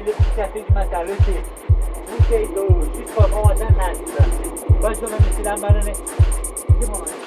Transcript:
minutes du café du matin, le thé, bouteille d'eau, jus de poivron, ananas. Bonne journée, monsieur Lambalonnet. C'est bon, hein?